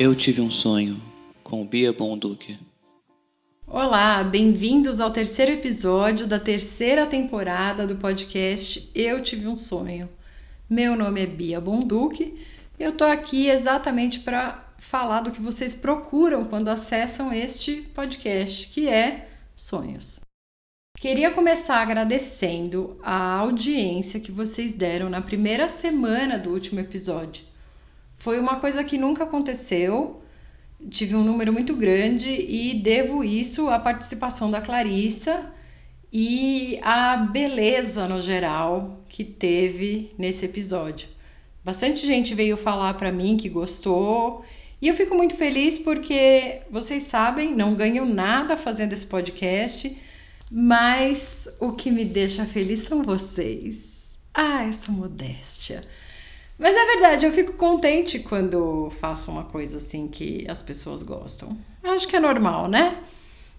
Eu tive um sonho com Bia Bonduque. Olá, bem-vindos ao terceiro episódio da terceira temporada do podcast Eu Tive um Sonho. Meu nome é Bia Bonduque. Eu tô aqui exatamente para falar do que vocês procuram quando acessam este podcast, que é sonhos. Queria começar agradecendo a audiência que vocês deram na primeira semana do último episódio. Foi uma coisa que nunca aconteceu. Tive um número muito grande e devo isso à participação da Clarissa e à beleza no geral que teve nesse episódio. Bastante gente veio falar para mim que gostou e eu fico muito feliz porque vocês sabem, não ganho nada fazendo esse podcast, mas o que me deixa feliz são vocês. Ah, essa modéstia. Mas é verdade, eu fico contente quando faço uma coisa assim que as pessoas gostam. Acho que é normal, né?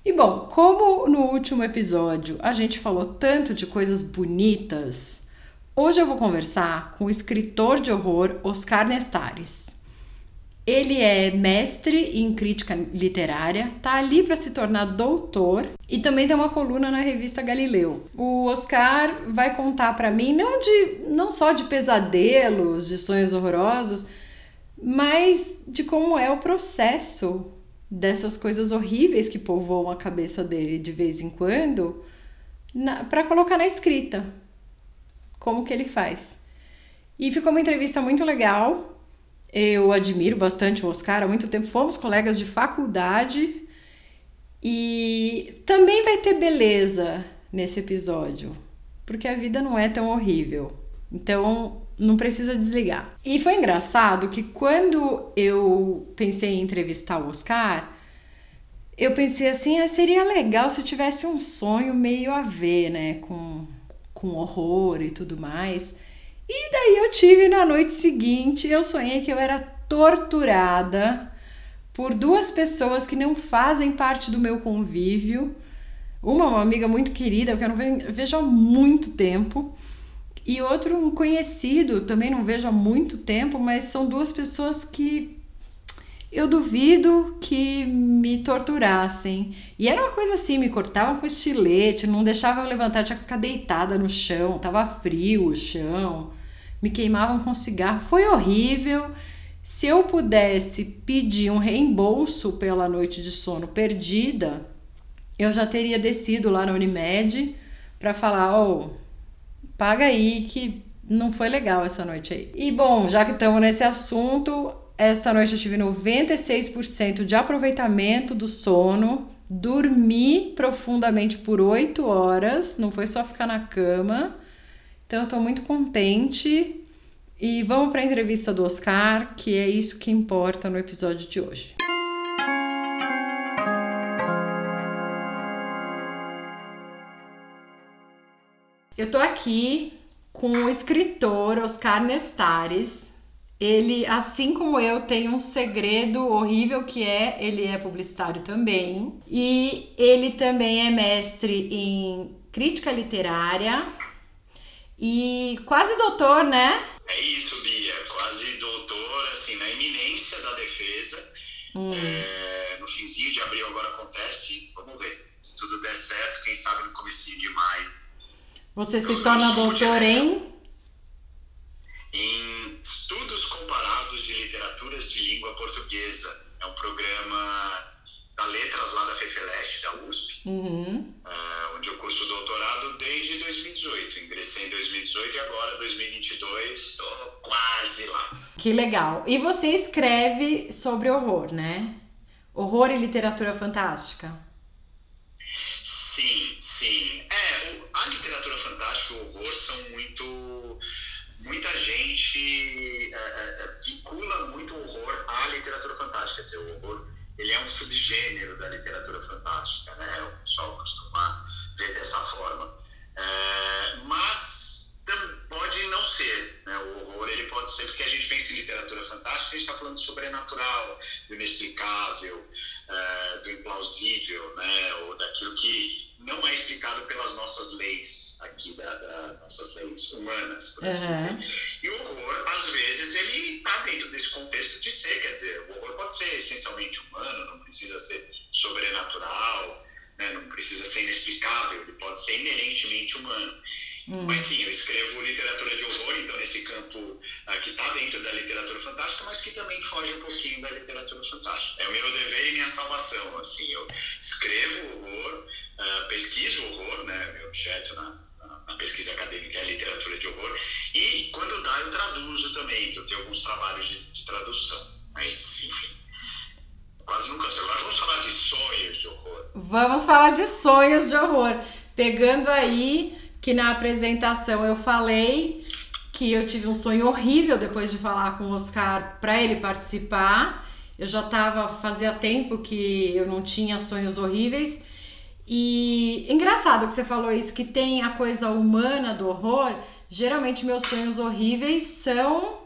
E bom, como no último episódio a gente falou tanto de coisas bonitas, hoje eu vou conversar com o escritor de horror Oscar Nestares. Ele é mestre em crítica literária, tá ali para se tornar doutor e também tem uma coluna na revista Galileu. O Oscar vai contar para mim não de não só de pesadelos, de sonhos horrorosos, mas de como é o processo dessas coisas horríveis que povoam a cabeça dele de vez em quando, para colocar na escrita. Como que ele faz? E ficou uma entrevista muito legal eu admiro bastante o Oscar, há muito tempo fomos colegas de faculdade e também vai ter beleza nesse episódio, porque a vida não é tão horrível. Então, não precisa desligar. E foi engraçado que quando eu pensei em entrevistar o Oscar, eu pensei assim, ah, seria legal se eu tivesse um sonho meio a ver, né, com, com horror e tudo mais. E daí eu tive na noite seguinte, eu sonhei que eu era torturada por duas pessoas que não fazem parte do meu convívio. Uma, uma amiga muito querida, que eu não vejo há muito tempo, e outro, um conhecido, também não vejo há muito tempo, mas são duas pessoas que eu duvido que me torturassem. E era uma coisa assim, me cortavam com estilete, não deixavam eu levantar, tinha que ficar deitada no chão, tava frio o chão me queimavam com cigarro. Foi horrível. Se eu pudesse pedir um reembolso pela noite de sono perdida, eu já teria descido lá na Unimed para falar: oh, paga aí que não foi legal essa noite aí. E bom, já que estamos nesse assunto, esta noite eu tive 96% de aproveitamento do sono. Dormi profundamente por 8 horas, não foi só ficar na cama. Então eu estou muito contente e vamos para a entrevista do Oscar, que é isso que importa no episódio de hoje. Eu estou aqui com o escritor Oscar Nestares. Ele, assim como eu, tem um segredo horrível que é ele é publicitário também. E ele também é mestre em crítica literária, e quase doutor, né? É isso, Bia. Quase doutor, assim, na iminência da defesa. Hum. É, no finzinho de abril agora acontece. Vamos ver. Se tudo der certo, quem sabe no começo de maio. Você se torna doutor em? Em Estudos Comparados de Literaturas de Língua Portuguesa. É um programa da Letras lá da FEFELESH, da USP, uhum. uh, onde eu curso doutorado desde 2018. Ingressei em 2018 e agora, 2022, estou quase lá. Que legal. E você escreve sobre horror, né? Horror e literatura fantástica? Sim, sim. É, a literatura fantástica e o horror são muito. Muita gente é, é, vincula muito o horror à literatura fantástica. Quer dizer, o horror ele é um subgênero da literatura fantástica, né? O pessoal costuma ver dessa forma. É, mas pode não ser, né? O horror ele pode ser porque a gente pensa em literatura fantástica, a gente está falando do sobrenatural, do inexplicável, é, do implausível, né? Ou daquilo que não é explicado pelas nossas leis aqui da, da nossas leis humanas, por assim uhum. dizer. E o horror, às vezes, ele está dentro desse contexto de ser, quer dizer, o horror pode ser essencialmente humano, não precisa ser sobrenatural, né, não precisa ser inexplicável, ele pode ser inerentemente humano. Hum. Mas sim, eu escrevo literatura de horror, então nesse campo uh, que está dentro da literatura fantástica, mas que também foge um pouquinho da literatura fantástica. É o meu dever e minha salvação. Assim, eu escrevo horror, uh, pesquiso horror, né, meu objeto na, na, pesquisa acadêmica é literatura de horror, e quando dá eu traduzo também, que eu tenho alguns trabalhos de, de tradução. Mas, enfim, quase nunca. Agora vamos falar de sonhos de horror. Vamos falar de sonhos de horror. Pegando aí que na apresentação eu falei que eu tive um sonho horrível depois de falar com o Oscar para ele participar. Eu já estava fazia tempo que eu não tinha sonhos horríveis. E engraçado que você falou isso, que tem a coisa humana do horror. Geralmente meus sonhos horríveis são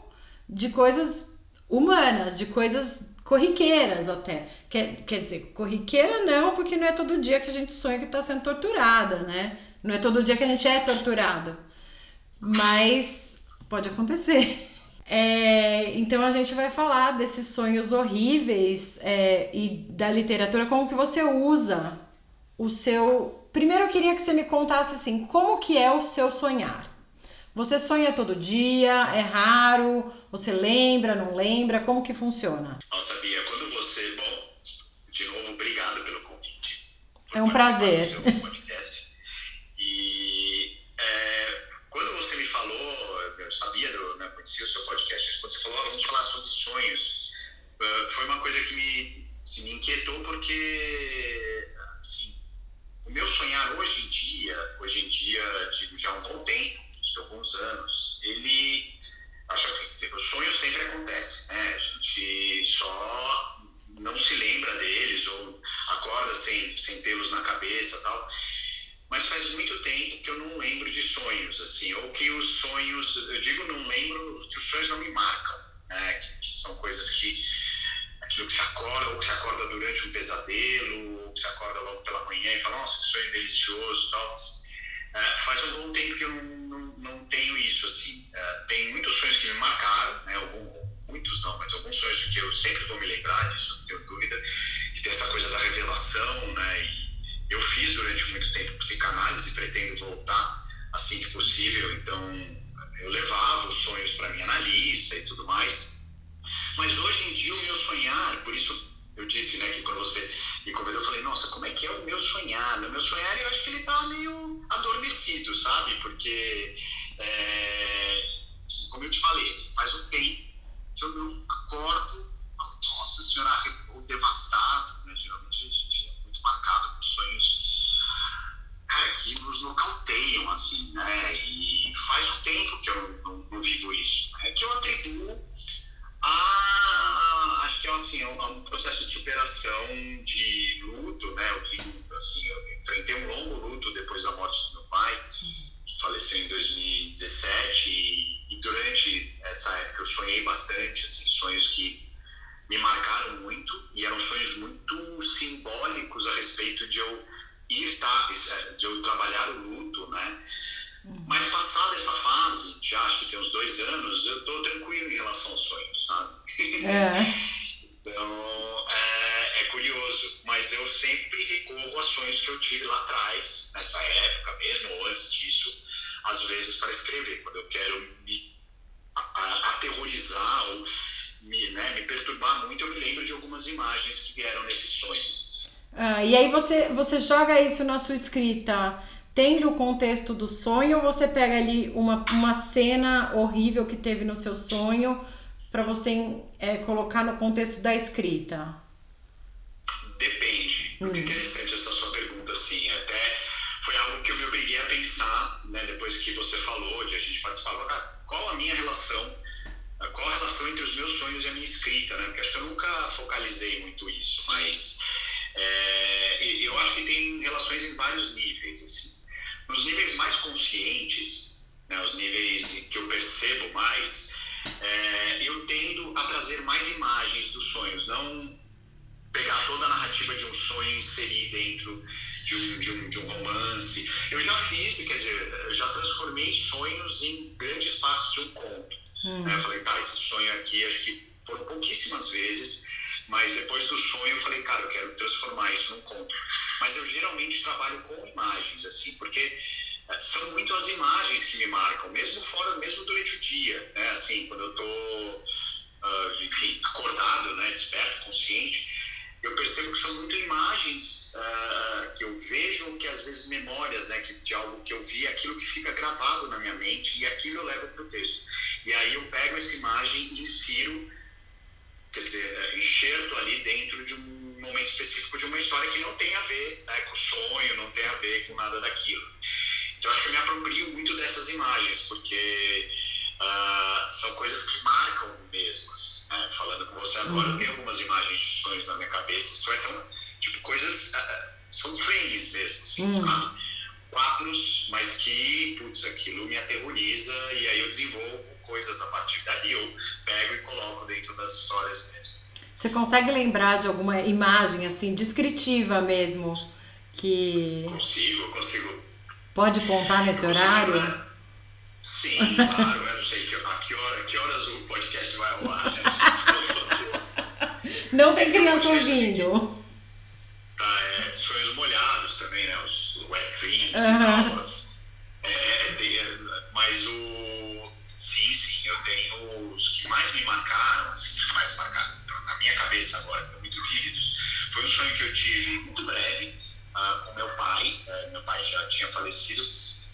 de coisas humanas, de coisas corriqueiras até. Quer, quer dizer, corriqueira não, porque não é todo dia que a gente sonha que está sendo torturada, né? Não é todo dia que a gente é torturado. Mas pode acontecer. É, então a gente vai falar desses sonhos horríveis é, e da literatura, como que você usa o seu. Primeiro eu queria que você me contasse assim, como que é o seu sonhar? Você sonha todo dia? É raro? Você lembra, não lembra? Como que funciona? Nossa, Bia, quando você. Bom, de novo, obrigado pelo convite. É um prazer. sabia, do, né, conhecia o seu podcast, quando você falou, oh, vamos falar sobre sonhos, uh, foi uma coisa que me, assim, me inquietou porque, assim, o meu sonhar hoje em dia, hoje em dia, digo, já há um bom tempo, de alguns anos, ele, acho assim, os sonhos sempre acontecem, né, a gente só não se lembra deles ou acorda sem, sem tê-los na cabeça tal mas faz muito tempo que eu não lembro de sonhos, assim, ou que os sonhos, eu digo não lembro, que os sonhos não me marcam, né? que, que são coisas que, aquilo que você acorda, ou que você acorda durante um pesadelo, ou que você acorda logo pela manhã e fala, nossa, que sonho delicioso tal. É, faz um bom tempo que eu não, não, não tenho isso, assim. É, tem muitos sonhos que me marcaram, né? Algum, muitos não, mas alguns sonhos que eu sempre vou me lembrar disso, não tenho dúvida, e tem essa coisa da revelação, né? E, eu fiz durante muito tempo psicanálise, pretendo voltar assim que possível, então eu levava os sonhos para minha analista e tudo mais. Mas hoje em dia o meu sonhar, por isso eu disse né, que quando você me convidou, eu falei, nossa, como é que é o meu sonhar? O meu sonhar eu acho que ele está meio adormecido, sabe? Porque, é, como eu te falei, faz um tempo que eu não acordo, nossa senhora, devastado, né? Geralmente a gente marcado por sonhos cara, que nos nocauteiam, assim, né? E faz um tempo que eu não, não, não vivo isso. É que eu atribuo a, acho que é assim, a um processo de superação de luto, né? Eu vim, assim, eu enfrentei um longo luto depois da morte do meu pai, que faleceu em 2017, e, e durante essa época eu sonhei bastante, assim, sonhos que me marcaram muito e eram sonhos muito simbólicos a respeito de eu ir tá, de eu trabalhar o luto, né? Uhum. Mas passada essa fase, já acho que tem uns dois anos, eu tô tranquilo em relação aos sonhos, sabe? É. então, é, é, curioso, mas eu sempre recorro a sonhos que eu tive lá atrás, nessa época mesmo, ou antes disso, às vezes para escrever, quando eu quero me aterrorizar ou me, né, me perturbar muito, eu me lembro de algumas imagens que vieram nesses sonhos. Ah, e aí você, você joga isso na sua escrita, tendo o contexto do sonho, ou você pega ali uma, uma cena horrível que teve no seu sonho para você é, colocar no contexto da escrita? Depende. Muito hum. interessante essa sua pergunta, assim. Até foi algo que eu me obriguei a pensar, né, depois que você falou, de a gente participava, ah, qual a minha relação qual a relação entre os meus sonhos e a minha escrita, né? Porque acho que eu nunca focalizei muito isso, mas é, eu acho que tem relações em vários níveis. Assim. Nos níveis mais conscientes, né, os níveis que eu percebo mais, é, eu tendo a trazer mais imagens dos sonhos, não pegar toda a narrativa de um sonho e inserir dentro de um, de, um, de um romance. Eu já fiz, quer dizer, eu já transformei sonhos em grandes partes de um conto. Hum. Eu falei, tá, esse sonho aqui, acho que foram pouquíssimas vezes, mas depois do sonho eu falei, cara, eu quero transformar isso num conto. Mas eu geralmente trabalho com imagens, assim, porque é, são muito as imagens que me marcam, mesmo fora, mesmo durante o dia, né? Assim, quando eu tô, uh, enfim, acordado, né, desperto, consciente, eu percebo que são muito imagens uh, que eu vejo, que às vezes memórias, né, que, de algo que eu vi, aquilo que fica gravado na minha mente e aquilo eu levo para o texto. E aí eu pego essa imagem e insiro, quer dizer, é, enxerto ali dentro de um momento específico de uma história que não tem a ver né, com o sonho, não tem a ver com nada daquilo. Então acho que eu me aproprio muito dessas imagens, porque uh, são coisas que marcam mesmo. Né? Falando com você agora, uhum. eu tenho algumas imagens de sonhos na minha cabeça, são tipo coisas, uh, são frames mesmo, assim, uhum. sabe? Quadros, mas que, putz, aquilo me aterroriza e aí eu desenvolvo coisas a partir dali, eu pego e coloco dentro das histórias mesmo. Você consegue lembrar de alguma imagem assim descritiva mesmo que consigo, consigo Pode contar nesse horário? Sim, claro. Eu não sei que, a que, hora, que horas o podcast vai ao ar. Né? Não tem criança ouvindo. Tá, é, sonhos molhados também, né? Os uhum. tal. É, mas o. Sim, sim, eu tenho os que mais me marcaram, assim, que mais marcaram na minha cabeça agora, estão muito vívidos. Foi um sonho que eu tive muito breve uh, com meu pai, uh, meu pai já tinha falecido,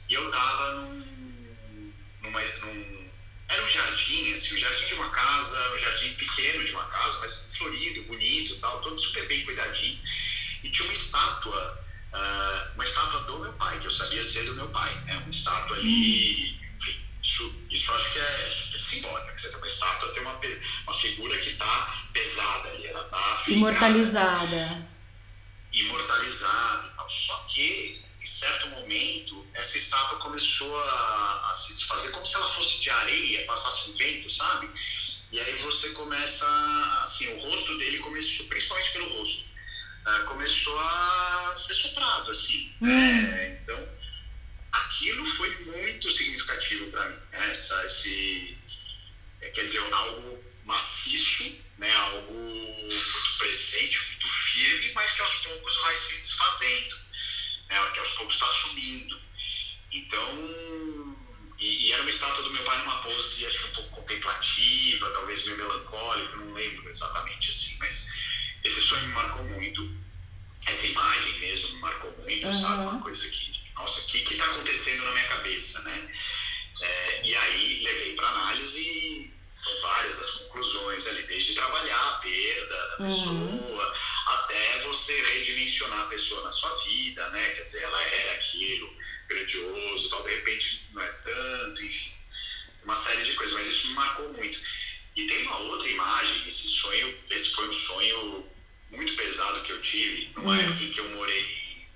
e eu estava num, num, Era um jardim, assim, um jardim de uma casa, um jardim pequeno de uma casa, mas florido, bonito tal, todo super bem cuidadinho. E tinha uma estátua, uh, uma estátua do meu pai, que eu sabia ser do meu pai. Né? Uma estátua ali, enfim, isso, isso acho que é, é simbólico. Você tem uma estátua, tem uma, uma figura que está pesada ali, ela está imortalizada imortalizado e tal. Só que, em certo momento, essa estátua começou a, a, se desfazer como se ela fosse de areia, passasse um vento, sabe? E aí você começa, assim, o rosto dele começou, principalmente pelo rosto, uh, começou a ser soprado, assim. Hum. É, então, aquilo foi muito significativo para mim. Né? Essa, esse, é, quer dizer, algo maciço, né? algo muito presente, muito firme, mas que aos poucos vai se desfazendo, né? que aos poucos está sumindo. Então, e, e, era uma estátua do meu pai numa pose, acho que um pouco contemplativa, talvez meio melancólica, não lembro exatamente assim, mas esse sonho me marcou muito, essa imagem mesmo me marcou muito, uhum. sabe? Uma coisa que, nossa, o que está acontecendo na minha cabeça, né? É, e aí levei para análise são várias as conclusões ali, desde trabalhar a perda da uhum. pessoa uhum. até você redimensionar a pessoa na sua vida, né? Quer dizer, ela era aquilo grandioso, tal, de repente não é tanto, enfim, uma série de coisas, mas isso me marcou muito. E tem uma outra imagem, esse sonho, esse foi um sonho muito pesado que eu tive, numa uhum. época em que eu morei.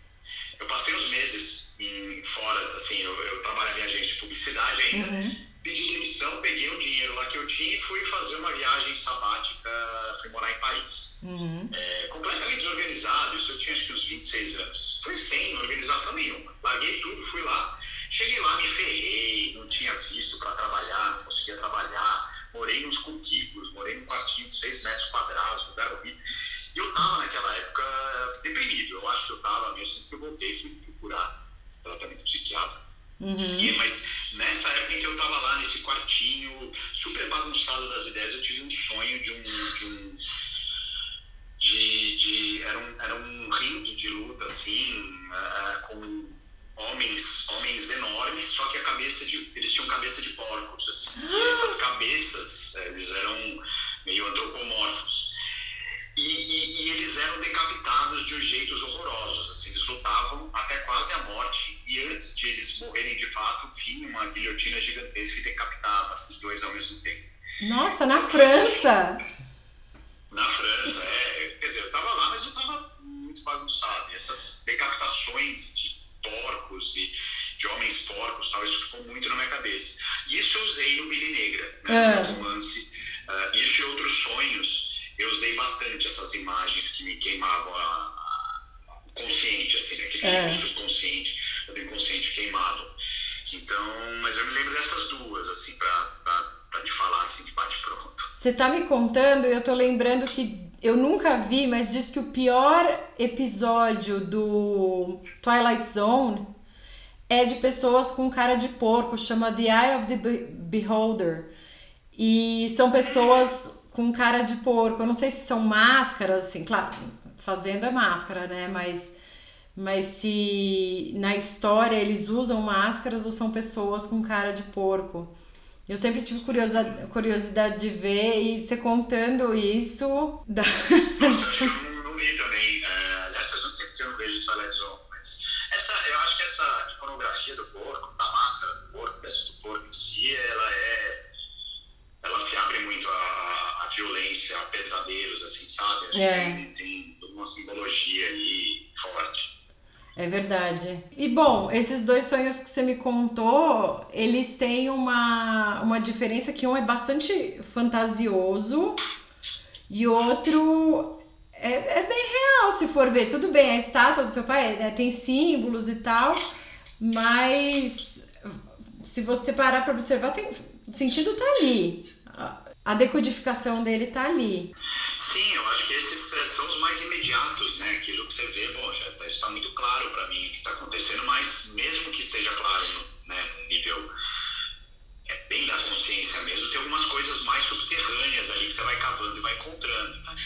Eu passei uns meses em, fora, assim, eu, eu trabalhava em agência de publicidade ainda. Uhum pedi demissão, peguei o dinheiro lá que eu tinha e fui fazer uma viagem sabática, fui morar em Paris. Uhum. É, completamente desorganizado, isso eu tinha acho que uns 26 anos. Fui sem organização nenhuma. Larguei tudo, fui lá. Cheguei lá, me ferrei, não tinha visto para trabalhar, não conseguia trabalhar. Morei nos cubículos, morei num quartinho de 6 metros quadrados, lugar horrível. E eu tava naquela época deprimido, eu acho que eu tava mesmo, sempre que eu voltei, fui procurar tratamento psiquiátrico Uhum. E, mas nessa época em que eu estava lá nesse quartinho, super bagunçado das ideias, eu tive um sonho de um. De um de, de, era, um, era um ringue de luta, assim, uh, com homens, homens enormes, só que a cabeça de. Eles tinham cabeça de porcos, assim. E essas cabeças, eles eram meio antropomorfos. E, e, e, eles eram decapitados de jeitos horrorosos, assim, eles lutavam até quase a morte e antes de eles morrerem de fato, vinha uma guilhotina gigantesca que decapitava os dois ao mesmo tempo. Nossa, na França! Na França, é. Quer dizer, eu estava lá, mas eu estava muito bagunçado. E essas decapitações de porcos e de homens porcos, tal, isso ficou muito na minha cabeça. Isso eu usei no Billy Negra, né, no meu romance. Uh, isso e outros sonhos eu usei bastante essas imagens que me queimavam a, a, o consciente, assim, né? Aquele é. subconsciente, o inconsciente queimado. Então, mas eu me lembro dessas duas, assim, para de fato Você tá me contando e eu tô lembrando que eu nunca vi, mas diz que o pior episódio do Twilight Zone é de pessoas com cara de porco, chama The Eye of the Beholder. E são pessoas com cara de porco. Eu não sei se são máscaras, assim, claro, fazendo é máscara, né? Mas, mas se na história eles usam máscaras ou são pessoas com cara de porco. Eu sempre tive curiosidade, curiosidade de ver e você contando isso. Da... Eu não, vi também. É, aliás, faz muito tempo que eu não vejo Twilight Zone. Mas essa, eu acho que essa iconografia do porco, da máscara do porco, peça do porco em si, ela é. Ela se abre muito a, a violência, a pesadelos, assim, sabe? Acho é. que tem, tem uma simbologia aí forte. É verdade. E bom, esses dois sonhos que você me contou, eles têm uma, uma diferença que um é bastante fantasioso e outro é, é bem real, se for ver. Tudo bem, a estátua do seu pai né, tem símbolos e tal, mas se você parar para observar, tem, o sentido tá ali. A, decodificação dele tá ali. Sim, eu acho que esses são os mais imediatos, né? Aquilo que você vê, bom, já está muito claro para mim o que está acontecendo, mas mesmo que esteja claro no, né, nível é, bem da consciência mesmo, tem algumas coisas mais subterrâneas ali que você vai cavando e vai encontrando. Né?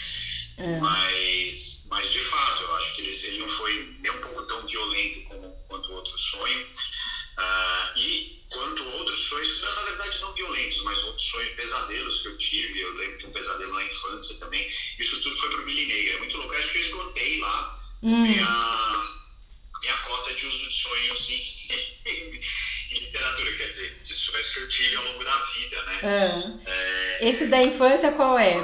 É. Mas, mas, de fato, eu acho que ele, ele não foi nem um pouco tão violento como, quanto o outro sonho. Uh, e quanto outros sonhos, na verdade não violentos, mas outros sonhos, pesadelos que eu tive, eu lembro de um pesadelo na infância também. Isso tudo foi pro Billy Negra, é muito louco. Acho que eu esgotei lá hum. minha, minha cota de uso de sonhos em, em, literatura, quer dizer, de sonhos que eu tive ao longo da vida, né? É. É, Esse da infância qual é?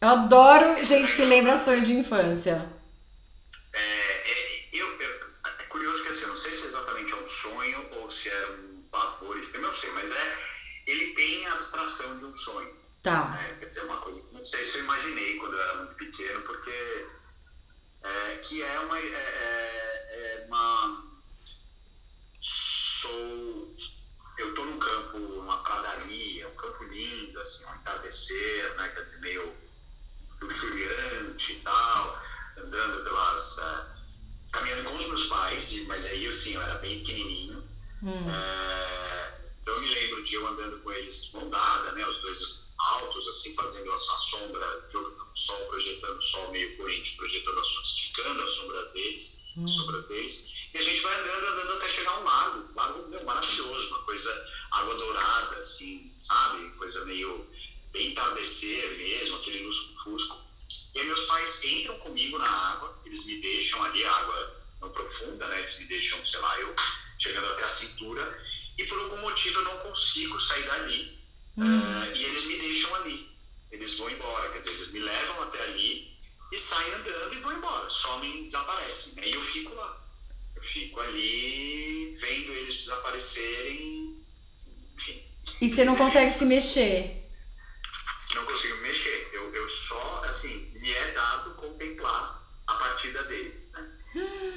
Eu adoro gente que lembra sonho de infância. Extremo, eu não sei, mas é, ele tem a abstração de um sonho. Tá. Né? Quer dizer, uma coisa que não sei se eu imaginei quando eu era muito pequeno, porque é, que é uma, é, é, é uma sou eu estou num campo, uma pradaria, um campo lindo, assim, um entardecer, né, quer dizer, meio luxuriante e tal, andando pelas. Uh, caminhando com os meus pais, mas aí assim, eu era bem pequenininho. Hum. É, então eu me lembro de eu andando com eles mão dada, né, os dois altos, assim, fazendo a, a sombra, jogando o sol, projetando o sol meio corrente, projetando a sombra, esticando a sombra deles, hum. as sombras deles. E a gente vai andando, andando até chegar a um lago, um lago meu, maravilhoso, uma coisa, água dourada, assim, sabe? Coisa meio bem entardecer mesmo, aquele lusco-fusco. E aí meus pais entram comigo na água, eles me deixam ali, a água não profunda, né? Eles me deixam, sei lá, eu chegando até a cintura, e por algum motivo eu não consigo sair dali Uh, e eles me deixam ali. Eles vão embora, quer dizer, eles me levam até ali e saem andando e vão embora, somem, desaparecem. Né? E eu fico lá. Eu fico ali vendo eles desaparecerem, enfim. E você não consegue se mexer? Não consigo me mexer. Eu, eu só, assim, me é dado contemplar a partida deles, né?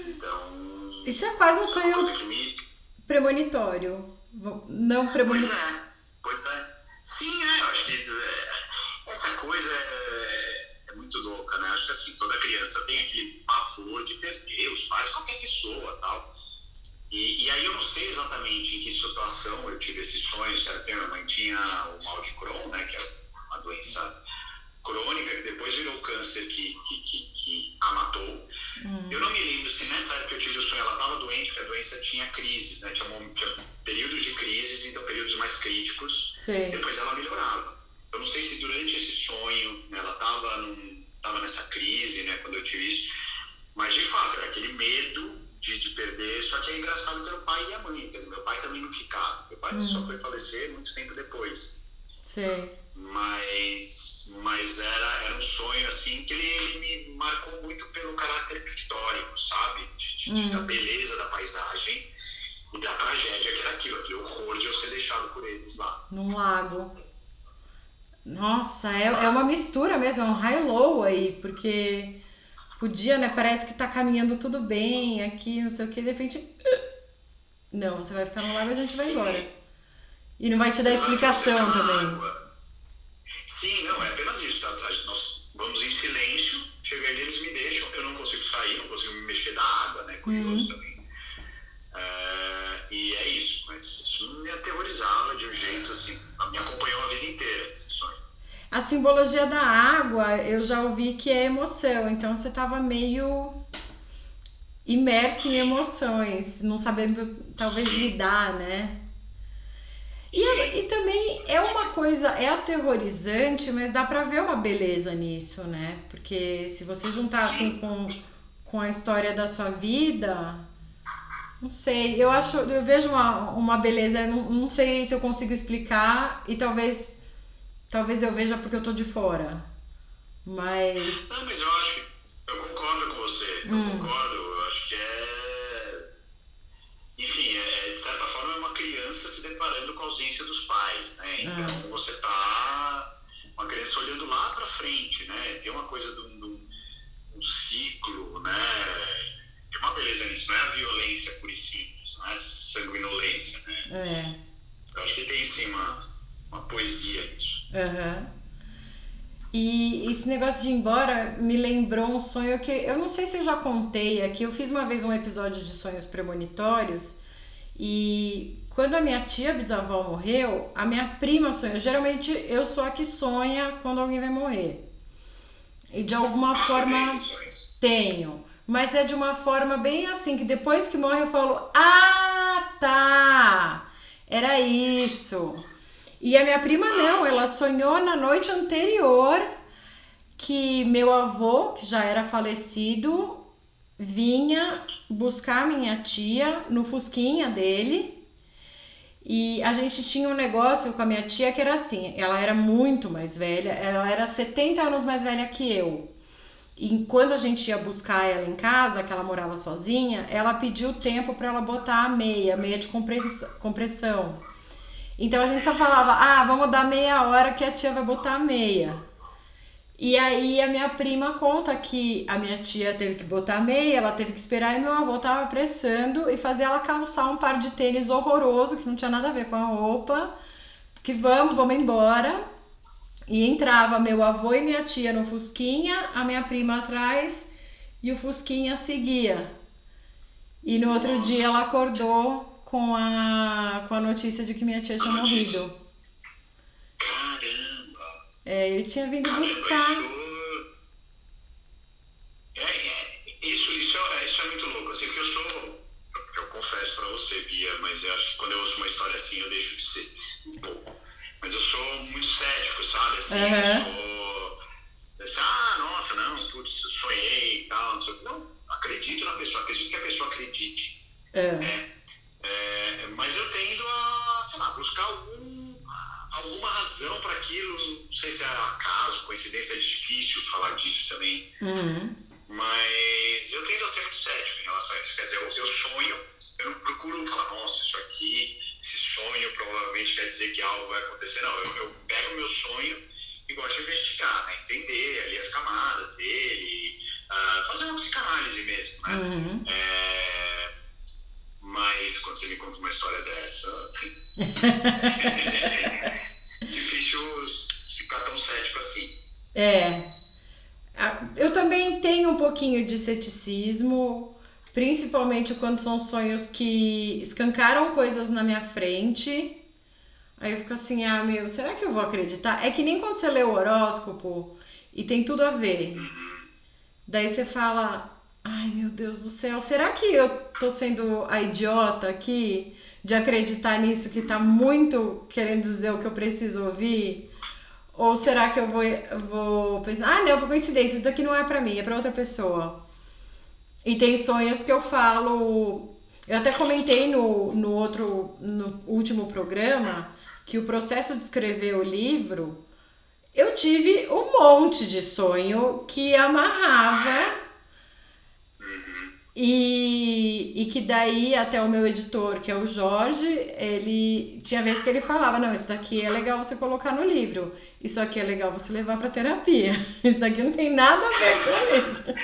Então. Isso é quase um sonho me... premonitório. Não premonitório. Pois é, pois é. Sim, é, eu acho que é, essa coisa é, é, muito louca, né? Acho que assim, toda criança tem aquele pavor de perder os pais, qualquer pessoa tal. E, e aí eu não sei exatamente em que situação eu tive esse sonho, se era minha mãe tinha o mal de Crohn, né? Que é uma doença crônica que depois virou câncer que, que, que, que a matou. Hum. Eu não me lembro se nessa época que eu tive o sonho ela estava doente, porque a doença tinha crises, né? Tinha, tinha períodos de crises, então períodos mais críticos. Sim. Depois ela melhorava. Eu não sei se durante esse sonho né, ela estava tava nessa crise, né? Quando eu tive isso. Mas de fato, era aquele medo de, de perder. Só que é engraçado que era o pai e a mãe. Quer dizer, meu pai também não ficava. Meu pai hum. só foi falecer muito tempo depois. Sim. Mas mas era, era um sonho assim que ele, ele me marcou muito pelo caráter pictórico, sabe? De, de, hum. Da beleza da paisagem e da tragédia que era aquilo, aquele horror de eu ser deixado por eles lá. Num lago. Nossa, é, é uma mistura mesmo, é um high-low aí, porque podia, né? Parece que tá caminhando tudo bem aqui, não sei o que, de repente. Não, você vai ficar no lago e a gente vai embora. E não vai te dar explicação também. Sim, sair, mexer da água, né? Curioso uhum. também. É, e é isso, mas isso me aterrorizava de um jeito assim, me acompanhou a vida inteira esse sonho. A simbologia da água, eu já ouvi que é emoção, então você estava meio imerso em emoções, não sabendo talvez lidar, né? E, e também é uma coisa, é aterrorizante, mas dá pra ver uma beleza nisso, né? Porque se você juntar assim com, com a história da sua vida, não sei, eu acho, eu vejo uma, uma beleza, não, não sei se eu consigo explicar e talvez talvez eu veja porque eu tô de fora. Mas. Não, mas eu acho que eu concordo com você. Eu hum. concordo. Eu acho que é. Enfim, é, de certa forma é uma criança se deparando com a ausência dos pais, né? Então ah. você tá. Uma criança olhando lá pra frente, né? Tem uma coisa um, um ciclo, né? Tem uma beleza nisso, não é a violência e simples, não é sanguinolência, né? É. Eu acho que tem sim uma, uma poesia nisso. Uhum. E esse negócio de ir embora me lembrou um sonho que eu não sei se eu já contei aqui. Eu fiz uma vez um episódio de sonhos premonitórios e quando a minha tia bisavó morreu, a minha prima sonhou. Geralmente eu sou a que sonha quando alguém vai morrer. E de alguma forma tenho. Mas é de uma forma bem assim, que depois que morre eu falo: Ah, tá! Era isso. E a minha prima não, ela sonhou na noite anterior que meu avô, que já era falecido, vinha buscar minha tia no fusquinha dele. E a gente tinha um negócio com a minha tia que era assim, ela era muito mais velha, ela era 70 anos mais velha que eu. E quando a gente ia buscar ela em casa, que ela morava sozinha, ela pediu tempo para ela botar a meia, meia de compressão. Então a gente só falava, ah, vamos dar meia hora que a tia vai botar a meia. E aí a minha prima conta que a minha tia teve que botar a meia, ela teve que esperar e meu avô tava pressando e fazer ela calçar um par de tênis horroroso, que não tinha nada a ver com a roupa. Que vamos, vamos embora. E entrava meu avô e minha tia no Fusquinha, a minha prima atrás e o Fusquinha seguia. E no outro dia ela acordou com a, com a notícia de que minha tia tinha morrido. Caramba! É, ele tinha vindo Caramba, buscar. Isso... É, é, isso, isso, é, isso é muito louco, assim, porque eu sou. Eu, eu confesso pra você, Bia, mas eu acho que quando eu ouço uma história assim eu deixo de ser um pouco. Mas eu sou muito cético, sabe? Assim, uhum. eu sou. Assim, ah, nossa, não, putz, sonhei e tal, não sei o que. Não, acredito na pessoa, acredito que a pessoa acredite. Uhum. Né? É, mas eu tendo a, sei lá, buscar algum, alguma razão para aquilo. Não sei se é acaso, coincidência, é difícil falar disso também. Uhum. Mas eu tendo a ser muito cético em relação a isso. Quer dizer, eu, eu sonho, eu não procuro falar, nossa, isso aqui, sonho provavelmente quer dizer que algo vai acontecer. Não, eu, eu pego o meu sonho e gosto de investigar, né? entender ali as camadas dele, uh, fazer uma psicanálise mesmo. Né? Uhum. É, mas quando você me conta uma história dessa, difícil ficar tão cético assim. É. Eu também tenho um pouquinho de ceticismo, principalmente quando são sonhos que escancaram coisas na minha frente. Aí eu fico assim, ah, meu, será que eu vou acreditar? É que nem quando você lê o horóscopo e tem tudo a ver. Daí você fala, Ai, meu Deus do céu, será que eu tô sendo a idiota aqui de acreditar nisso que tá muito querendo dizer o que eu preciso ouvir? Ou será que eu vou, vou pensar, ah, não, foi coincidência, isso daqui não é para mim, é para outra pessoa. E tem sonhos que eu falo, eu até comentei no, no outro, no último programa, que o processo de escrever o livro, eu tive um monte de sonho que amarrava. E, e que daí até o meu editor, que é o Jorge, ele tinha vezes que ele falava, não, isso daqui é legal você colocar no livro, isso aqui é legal você levar para terapia, isso daqui não tem nada a ver com o livro.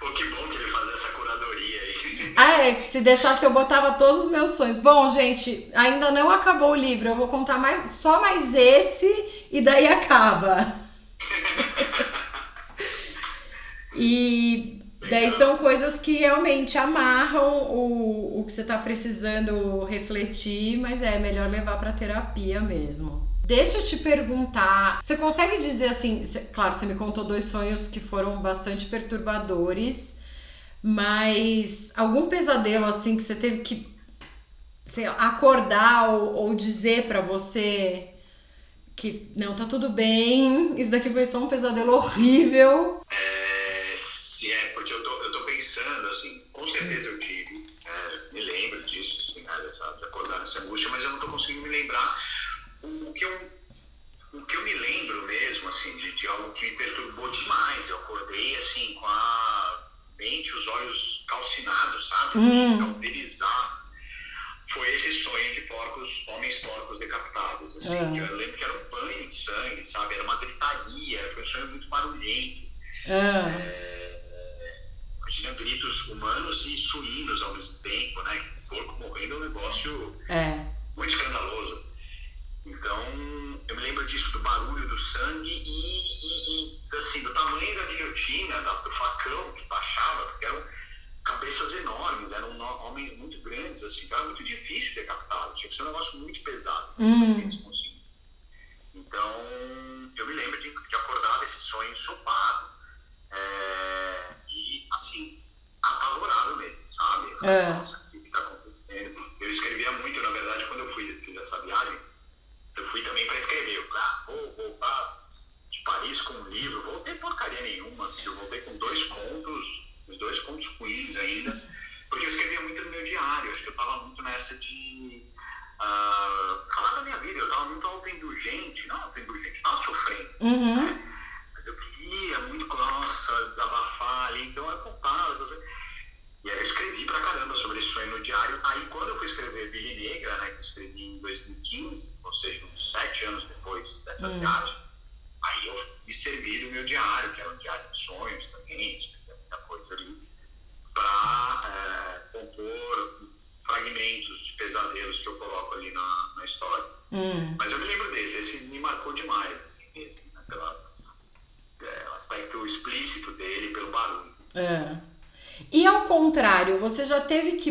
Que bom que ele fazia essa curadoria aí. Ah, é, que se deixasse eu botava todos os meus sonhos. Bom, gente, ainda não acabou o livro, eu vou contar mais só mais esse e daí acaba. E daí são coisas que realmente amarram o, o que você está precisando refletir, mas é melhor levar para terapia mesmo. Deixa eu te perguntar, você consegue dizer assim, claro, você me contou dois sonhos que foram bastante perturbadores, mas algum pesadelo assim que você teve que sei acordar ou, ou dizer para você que não tá tudo bem, isso daqui foi só um pesadelo horrível. É, é porque eu tô, eu tô pensando, assim, com certeza eu tive, é, me lembro disso, assim, né, dessa, de acordar nessa angústia, mas eu não tô conseguindo me lembrar o, o, que eu o que eu me lembro mesmo, assim, de, de algo que me perturbou demais. Eu acordei, assim, com a mente, os olhos calcinados, sabe? Assim, hum foi esse sonho de porcos, homens porcos decapitados. Assim, é. Eu lembro que era um banho de sangue, sabe? Era uma gritaria, foi um sonho muito barulhento. É. É, imagina gritos humanos e suínos ao mesmo tempo, né? Porco morrendo é um negócio é. muito escandaloso. Então, eu me lembro disso, do barulho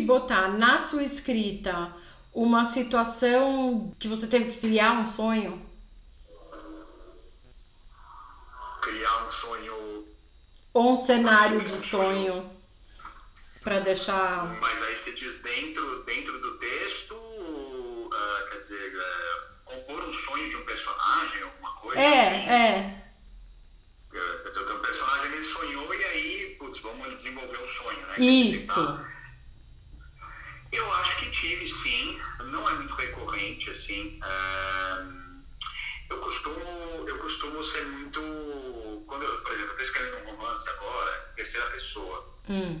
botar na sua escrita uma situação que você teve que criar um sonho? Criar um sonho ou um cenário de sonho para deixar. Mas aí você diz dentro, dentro do texto, uh, quer dizer, uh, compor um sonho de um personagem, alguma coisa? É, assim. é. Uh, quer dizer, o personagem ele sonhou e aí, putz, vamos desenvolver o sonho, né? Isso. Eu acho que tive, sim. Não é muito recorrente, assim. eu costumo, eu costumo ser muito quando eu, por exemplo, eu estou escrevendo um romance agora, terceira pessoa. Hum.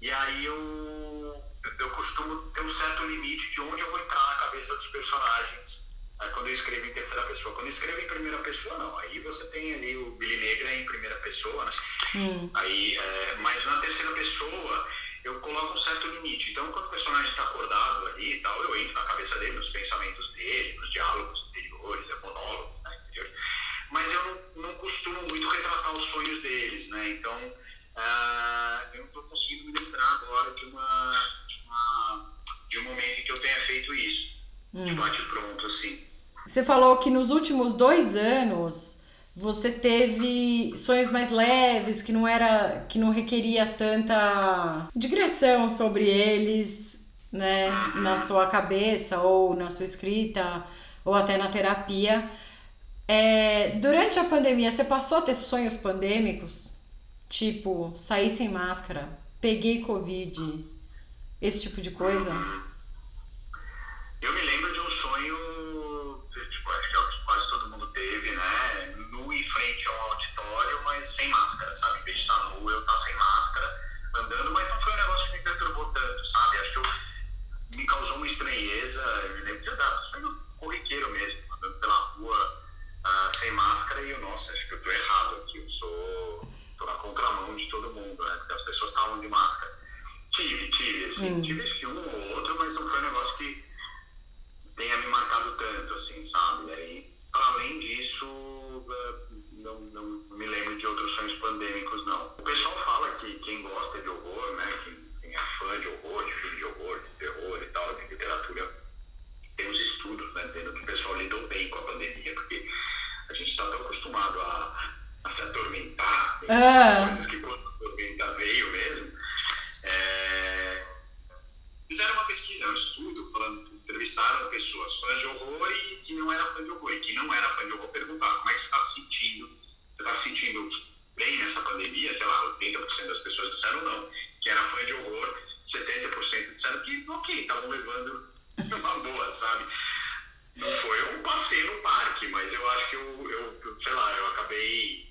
E aí eu, eu costumo ter um certo limite de onde eu vou entrar na cabeça dos personagens é, quando eu escrevo em terceira pessoa. Quando eu escrevo em primeira pessoa, não. Aí você tem ali o Billy Negra em primeira pessoa, né? Hum. Aí, é, mas na terceira pessoa eu coloco um certo limite. Então, quando o personagem está acordado ali e tal, eu entro na cabeça dele, nos pensamentos dele, nos diálogos interiores, é monólogos né, interiores mas eu não, não costumo muito retratar os sonhos deles, né? Então, uh, eu não estou conseguindo me lembrar agora de, uma, de, uma, de um momento em que eu tenha feito isso, hum. de bate pronto, assim. Você falou que nos últimos dois anos você teve sonhos mais leves, que não era, que não requeria tanta digressão sobre eles, né, na sua cabeça ou na sua escrita ou até na terapia. É, durante a pandemia, você passou a ter sonhos pandêmicos? Tipo, sair sem máscara, peguei Covid, esse tipo de coisa? Eu me lembro sem máscara, sabe? Em vez de estar nu, eu estar sem máscara, andando, mas não foi um negócio que me perturbou tanto, sabe? Acho que eu, me causou uma estranheza, eu me lembro de andar, sonho corriqueiro mesmo, andando pela rua ah, sem máscara e eu, nossa, acho que eu tô errado aqui, eu sou. tô na contramão de todo mundo, né? Porque as pessoas estavam de máscara. Tive, tive, assim, hum. tive acho que um ou outro, mas não foi um negócio que tenha me marcado tanto, assim, sabe? E aí, para além disso, eh, não, não me lembro de outros sonhos pandêmicos, não. O pessoal fala quem gosta de horror, né, quem, quem é fã de horror, de filme de horror, de terror e tal, de literatura, tem uns estudos, né, dizendo que o pessoal lidou bem com a pandemia, porque a gente está tão acostumado a, a se atormentar, Ah. coisas que quando a tormenta veio mesmo. É, fizeram uma pesquisa, um estudo, falando, entrevistaram pessoas fãs de horror e que não era fã de horror. E quem não era fã de horror perguntaram como é que você está se sentindo? Você está se sentindo bem nessa pandemia? Sei lá, 80% das pessoas disseram não. Que era fã de horror, 70% disseram que ok, estavam levando uma boa, sabe? Não foi um passeio no parque, mas eu acho que eu, eu sei lá, eu acabei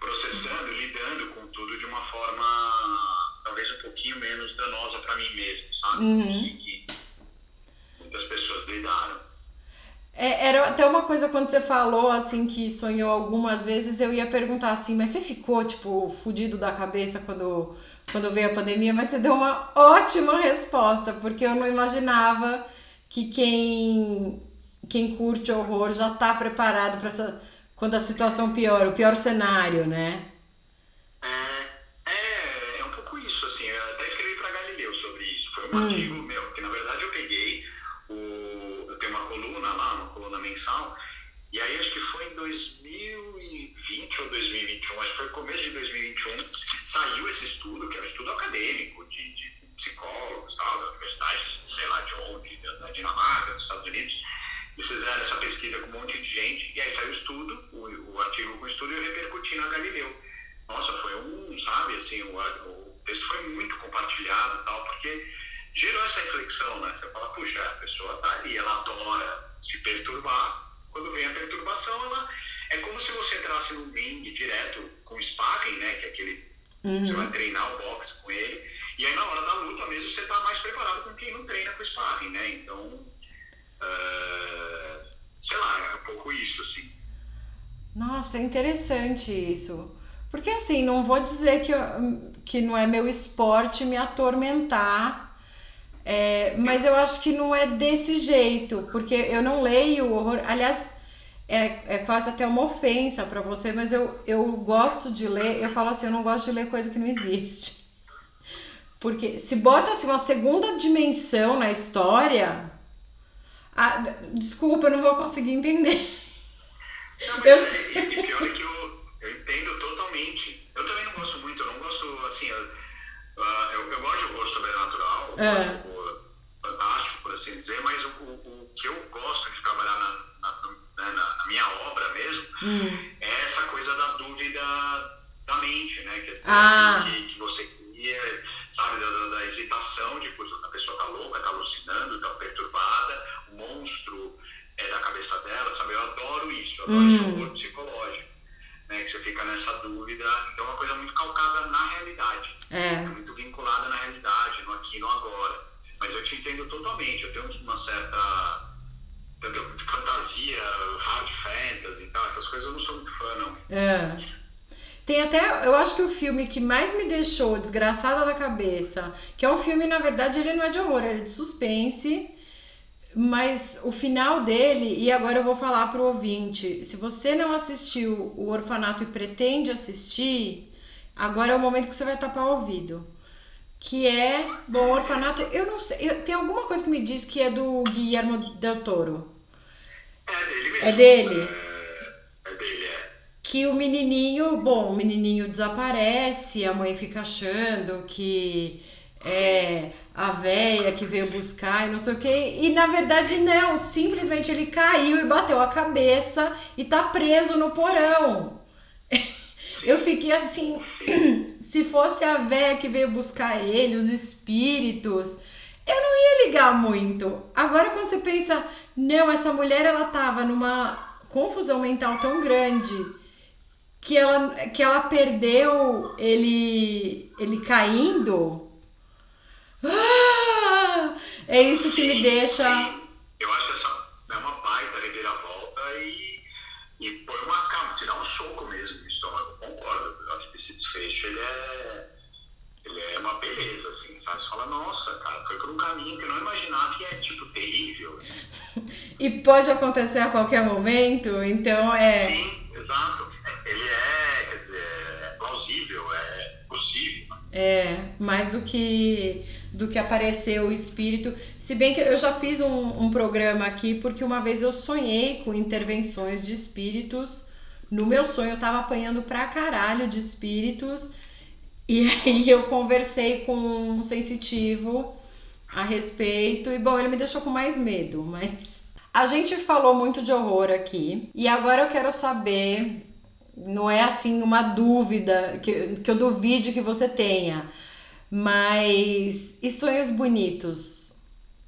processando, lidando com tudo de uma forma talvez um pouquinho menos danosa para mim mesmo, sabe? Uhum. Assim, que muitas pessoas lidaram. É, era até uma coisa quando você falou assim que sonhou algumas vezes, eu ia perguntar assim, mas você ficou tipo fudido da cabeça quando quando veio a pandemia, mas você deu uma ótima resposta, porque eu não imaginava que quem quem curte horror já tá preparado para essa quando a situação piora, o pior cenário, né? E aí acho que foi em 2020 ou 2021, acho que foi começo de 2021, saiu esse estudo, que é um estudo acadêmico de, de psicólogos tal, da universidade, sei lá de onde, da, Dinamarca, dos Estados Unidos. Eles fizeram essa pesquisa com um monte de gente, e aí saiu o estudo, o, o artigo com o estudo, e eu repercuti na Galileu. Nossa, foi um, sabe, assim, o, o texto foi muito compartilhado tal, porque gerou essa reflexão, né? Você fala, puxa, a pessoa tá ali, ela adora se perturbar, quando vem a perturbação, ela é como se você entrasse num ringue direto com sparring, né? Que é aquele, você vai treinar o boxe com ele, e aí na hora da luta mesmo você tá mais preparado com quem não treina com sparring, né? Então, eh, sei lá, é um pouco isso, assim. Nossa, é interessante isso. Porque assim, não vou dizer que, eu- que não é meu esporte me atormentar, é, mas eu acho que não é desse jeito, porque eu não leio o horror. Aliás, é, é quase até uma ofensa pra você, mas eu, eu gosto de ler, eu falo assim, eu não gosto de ler coisa que não existe. Porque se bota assim uma segunda dimensão na história, ah, desculpa, eu não vou conseguir entender. Não, mas Eu é, e pior é que eu, eu entendo totalmente. Eu também não gosto muito, eu não gosto, assim, eu, ah, eu, eu gosto de horror sobrenatural, eu É. gosto de horror fantástico, por assim dizer, mas o, o, o que eu gosto de trabalhar na, na, né, na- na minha obra mesmo Hum. é essa coisa da dúvida da mente, né? Quer dizer, Ah. que, que você cria, sabe, da, da- da hesitação de putz, a pessoa tá louca, tá alucinando, tá perturbada, o monstro é da cabeça dela, sabe? Eu adoro isso, eu adoro esse Hum. horror psicológico, né? Que você fica nessa dúvida, então é uma coisa muito calcada na realidade, é É. muito vinculada na realidade, no aqui e no agora. Mas eu te entendo totalmente, eu tenho uma certa entendeu? fantasia, hard fantasy e tal, essas coisas eu não sou muito fã, não. É. Tem até, eu acho que o filme que mais me deixou desgraçada da cabeça, que é um filme, na verdade, ele não é de horror, ele é de suspense, mas o final dele, e agora eu vou falar pro ouvinte, se você não assistiu o Orfanato e pretende assistir, agora é o momento que você vai tapar o ouvido. Que é, bom, o Orfanato, eu não sei, eu- tem alguma coisa que me diz que é do Guillermo del Toro. É dele mesmo. É dele? É, é dele, é. que o menininho, bom, o menininho desaparece, a mãe fica achando que é a véia que veio buscar e não sei o que, e na verdade não, simplesmente ele caiu e bateu a cabeça e tá preso no porão. Eu fiquei assim, se fosse a véia que veio buscar ele, os espíritos, eu não ia ligar muito. Agora quando você pensa, não, essa mulher ela tava numa confusão mental tão grande que ela, que ela perdeu ele, ele caindo. É isso que me Sim, deixa. sim. Eu acho essa é uma baita reviravolta e, e põe uma calma, te dá um soco mesmo no estômago. Concordo. Eu acho que esse desfecho ele é, ele é uma beleza, assim, sabe? Você fala, nossa, cara, foi por um caminho que eu não imaginava que é, tipo, terrível. assim. E pode acontecer a qualquer momento, então é. Sim, exato. Ele é, quer dizer, é plausível plausível, é possível. É, mais do que do que aparecer o espírito. Se bem que eu já fiz um, um programa aqui, porque uma vez eu sonhei com intervenções de espíritos. No meu sonho eu tava apanhando pra caralho de espíritos. E aí eu conversei com um sensitivo a respeito. E bom, ele me deixou com mais medo, mas. A gente falou muito de horror aqui. E agora eu quero saber. Não é assim uma dúvida que, que eu duvide que você tenha. Mas. E sonhos bonitos?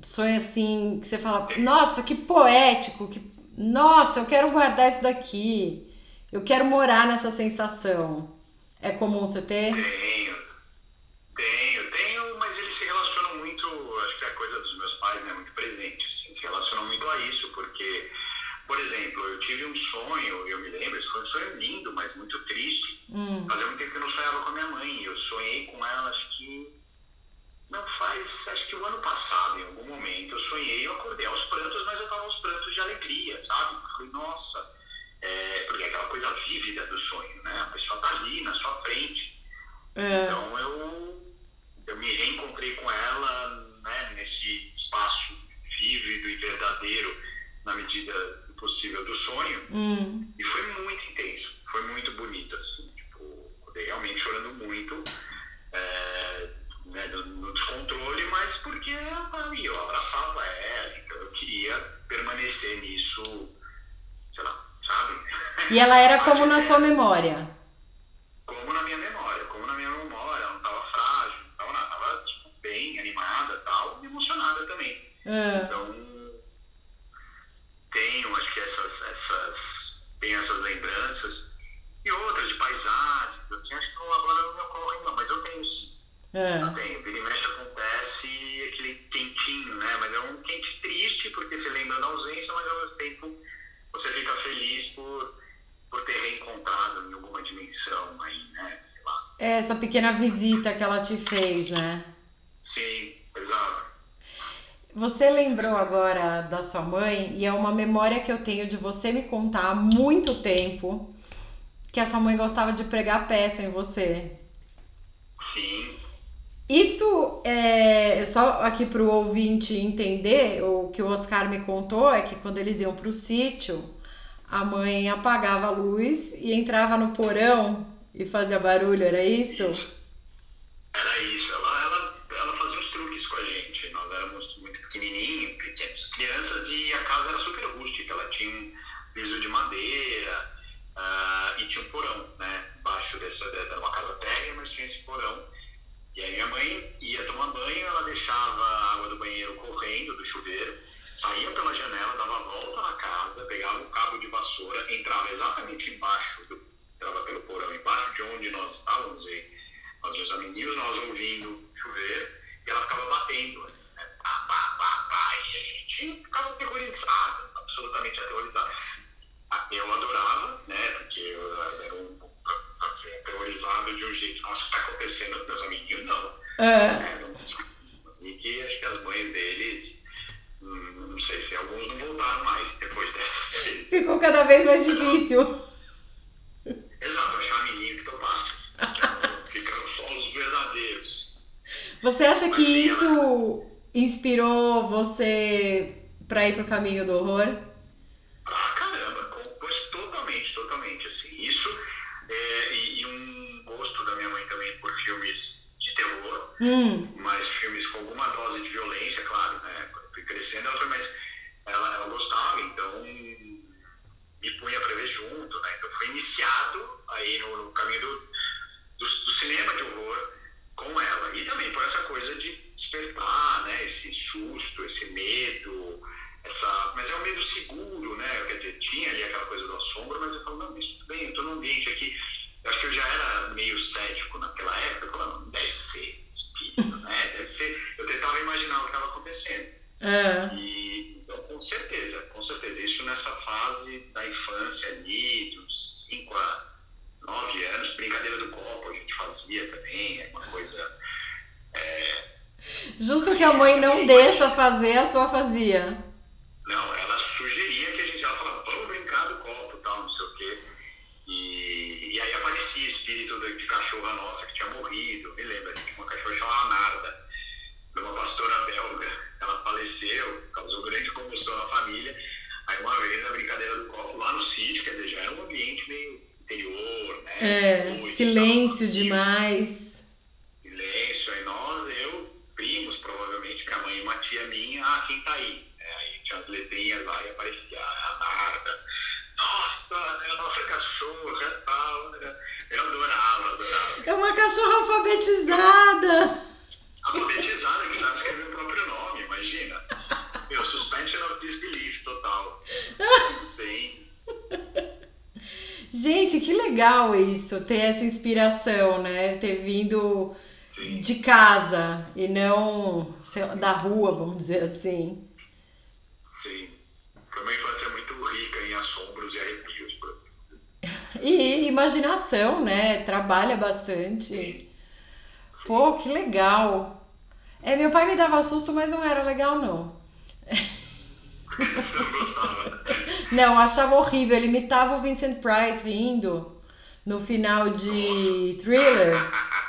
Sonho assim que você fala, nossa, que poético, que. Nossa, eu quero guardar isso daqui. Eu quero morar nessa sensação. É comum você ter? Tenho, tenho, tenho, mas eles se relacionam muito, acho que é a coisa dos meus pais, né, muito presente, assim, se relacionam muito a isso, porque, por exemplo, eu tive um sonho, eu me lembro, foi um sonho lindo, mas muito Hum. fazia muito tempo que eu não sonhava com a minha mãe, eu sonhei com ela, acho que, não faz, acho que o ano passado, em algum momento, eu sonhei, eu acordei aos prantos, mas eu tava aos prantos de alegria, sabe? Eu falei, nossa, é, porque é aquela coisa vívida do sonho, né? A pessoa tá ali na sua frente. É. Então eu, eu me reencontrei com ela né, nesse espaço vívido e verdadeiro, na medida do possível do sonho, Hum. e foi muito intenso, foi muito bonito, assim, acordei realmente chorando muito, é, né, no, no descontrole, mas porque eu abraçava ela, então eu queria permanecer nisso, sei lá, sabe? E ela era como na sua memória. como na minha memória, como na minha memória, ela não estava frágil, não tava nada, estava tipo, bem animada tal, e emocionada também. É. Então, tenho, acho que essas, essas, tenho essas lembranças, e outras de paisagens, assim, acho que não- agora não me ocorrem não, mas eu tenho sim, É. eu tenho. Vira e mexe acontece aquele quentinho, né, mas é um quente triste, porque você lembra da ausência, mas ao mesmo tempo você fica feliz por, por ter reencontrado em alguma dimensão aí, né, sei lá. É essa pequena visita que ela te fez, né? Sim, exato. Você lembrou agora da sua mãe e é uma memória que eu tenho de você me contar há muito tempo que a sua mãe gostava de pregar peça em você. Sim, Isso é só aqui para o ouvinte entender, o que o Oscar me contou é que quando eles iam para o sítio, a mãe apagava a luz e entrava no porão e fazia barulho, era isso? era isso. Tinha um porão, né? Embaixo dessa, era uma casa térrea, mas tinha esse porão. E aí minha mãe ia tomar banho, ela deixava a água do banheiro correndo, do chuveiro, saía pela janela, dava a volta na casa, pegava um cabo de vassoura, entrava exatamente embaixo, do, entrava pelo porão, embaixo de onde nós estávamos, e nós dois amiguinhos, nós ouvindo chuveiro, e ela ficava batendo, né? pá, pá, pá, pá, e a gente ficava aterrorizado, absolutamente aterrorizado. Eu adorava, né, porque eu era um assim, aterrorizado de um jeito, nossa, o que está acontecendo? Meus amiguinhos não. É. não- E que acho que as mães deles, hum, não sei se alguns não voltaram mais depois dessas vezes. Ficou cada vez mais difícil. Exato, achar menino que topasse. Ficam só os verdadeiros. Você acha que isso inspirou você para ir pro caminho do horror? Hum, mas filmes com alguma dose de violência, claro, né? Crescendo, ela foi, mas ela, ela gostava, então me punha pra ver junto, né? Então fui iniciado aí no, no caminho do, do, do cinema de horror com ela. E também por essa coisa de despertar, né? Esse susto, esse medo, essa... mas é um medo seguro, né? Quer dizer, tinha ali aquela coisa do assombro, mas eu falo, não, mas tudo bem, eu tô num ambiente aqui. Eu acho que eu já era meio cético naquela época, não, deve ser espírito, né? Deve ser. Eu tentava imaginar o que estava acontecendo. é. E, então, com certeza, com certeza. Isso nessa fase da infância ali, dos 5 a 9 anos, brincadeira do copo a gente fazia também, é uma coisa. Justo que a mãe não deixa fazer, a sua fazia. Não, ela sugeria espírito de cachorra nossa que tinha morrido. Me lembro, a gente tinha uma cachorra chamada Narda, de uma pastora belga. Ela faleceu, causou grande comoção na família. Aí uma vez a brincadeira do copo lá no sítio, quer dizer, já era um ambiente meio interior, né? É, Noite, silêncio tal. demais. Silêncio. Aí nós, eu, primos, provavelmente, minha mãe e uma tia minha, ah, quem tá aí? É, aí tinha as letrinhas lá e aparecia a Narda. Nossa, é a nossa cachorra É uma cachorra alfabetizada. Alfabetizada, que sabe escrever o próprio nome, imagina. Meu, suspension of disbelief total. Bem. Gente, que legal isso, ter essa inspiração, né? Ter vindo Sim, de casa e não sei lá, da rua, vamos dizer assim. sim. Foi uma infância muito rica em assombros e arrepios, por assim dizer. E imaginação, né? Trabalha bastante. Pô, que legal. É, meu pai me dava susto, mas não era legal, não. Você não gostava? Não, achava horrível. Ele imitava o Vincent Price rindo no final de Thriller.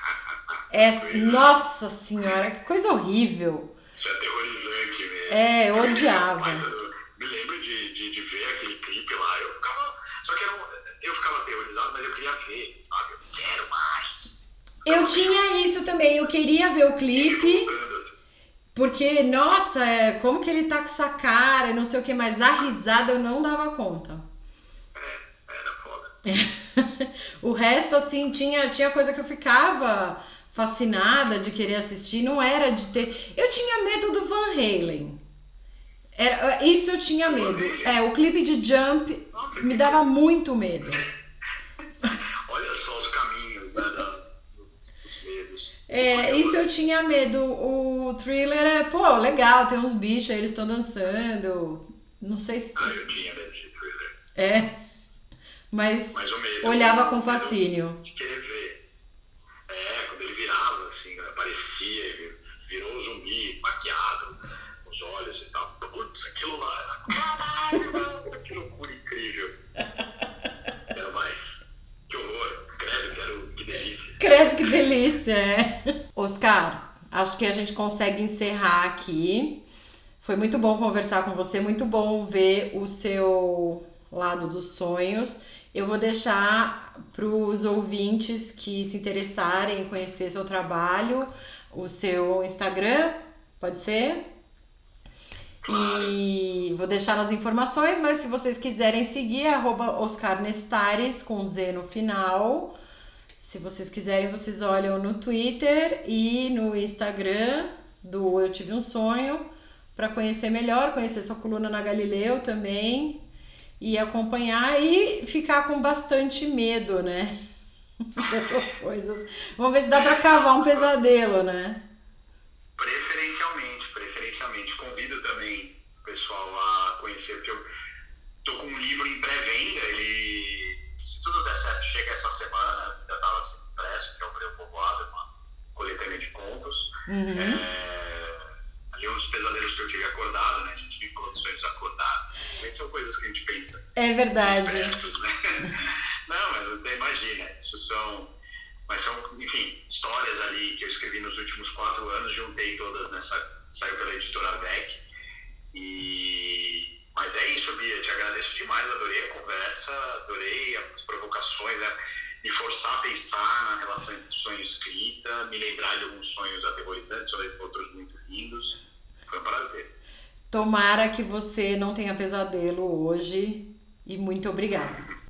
É, nossa senhora, que coisa horrível. Isso é aterrorizante mesmo. É, eu odiava. Eu me lembro de, de, de ver aquele clipe lá, eu ficava. Só que era um, eu ficava aterrorizado, mas eu queria ver, sabe? Eu quero mais. Eu tinha isso também, eu queria ver o clipe, assim. porque, nossa, é, como que ele tá com essa cara, não sei o que, mas a risada eu não dava conta. É, era foda. o resto, assim, tinha, tinha coisa que eu ficava fascinada de querer assistir, não era de ter. Eu tinha medo do Van Halen. Era, isso eu tinha medo. É, o clipe de Jump Nossa, me dava muito medo. Olha só os caminhos, né? É, isso eu tinha medo. O thriller é, pô, legal, tem uns bichos aí, eles estão dançando. Não sei se. Ah, eu tinha medo de thriller. É. Mas Mas medo. olhava com fascínio. De querer ver. É, quando ele virava, assim, aparecia, ele virou um zumbi, maquiado, os olhos e tal. Putz, aquilo lá era. Caralho, que loucura incrível. Quero mais. Que horror. Credo, quero. Que delícia. Credo que delícia, é. Oscar, acho que a gente consegue encerrar aqui. Foi muito bom conversar com você, muito bom ver o seu lado dos sonhos. Eu vou deixar para os ouvintes que se interessarem em conhecer seu trabalho, o seu Instagram, pode ser? E vou deixar nas informações, mas se vocês quiserem seguir, arroba Oscar Nestares com Z no final. Se vocês quiserem, vocês olham no Twitter e no Instagram do Eu Tive um Sonho para conhecer melhor, conhecer sua coluna na Galileu também e acompanhar e ficar com bastante medo, né? Dessas coisas. Vamos ver se dá para cavar um pesadelo, né? Pessoal a conhecer, porque eu tô com um livro em pré-venda, ele, se tudo der certo, chega essa semana, já estava sendo impresso, que é o Breu Povoado, uma coletânea de contos. Uhum. É, ali um dos pesadelos que eu tive acordado, né? A gente falando sonhos acordados. Mas são coisas que a gente pensa É verdade. espertos, né? Não, mas até imagina, isso são. Mas são, enfim, histórias ali que eu escrevi nos últimos quatro anos, juntei todas nessa. saiu pela editora VEC. E. Mas é isso, Bia, te agradeço demais, adorei a conversa, adorei as provocações, né? me forçar a pensar na relação entre sonho e escrita, me lembrar de alguns sonhos aterrorizantes, outros muito lindos. Foi um prazer. Tomara que você não tenha pesadelo hoje e muito obrigada.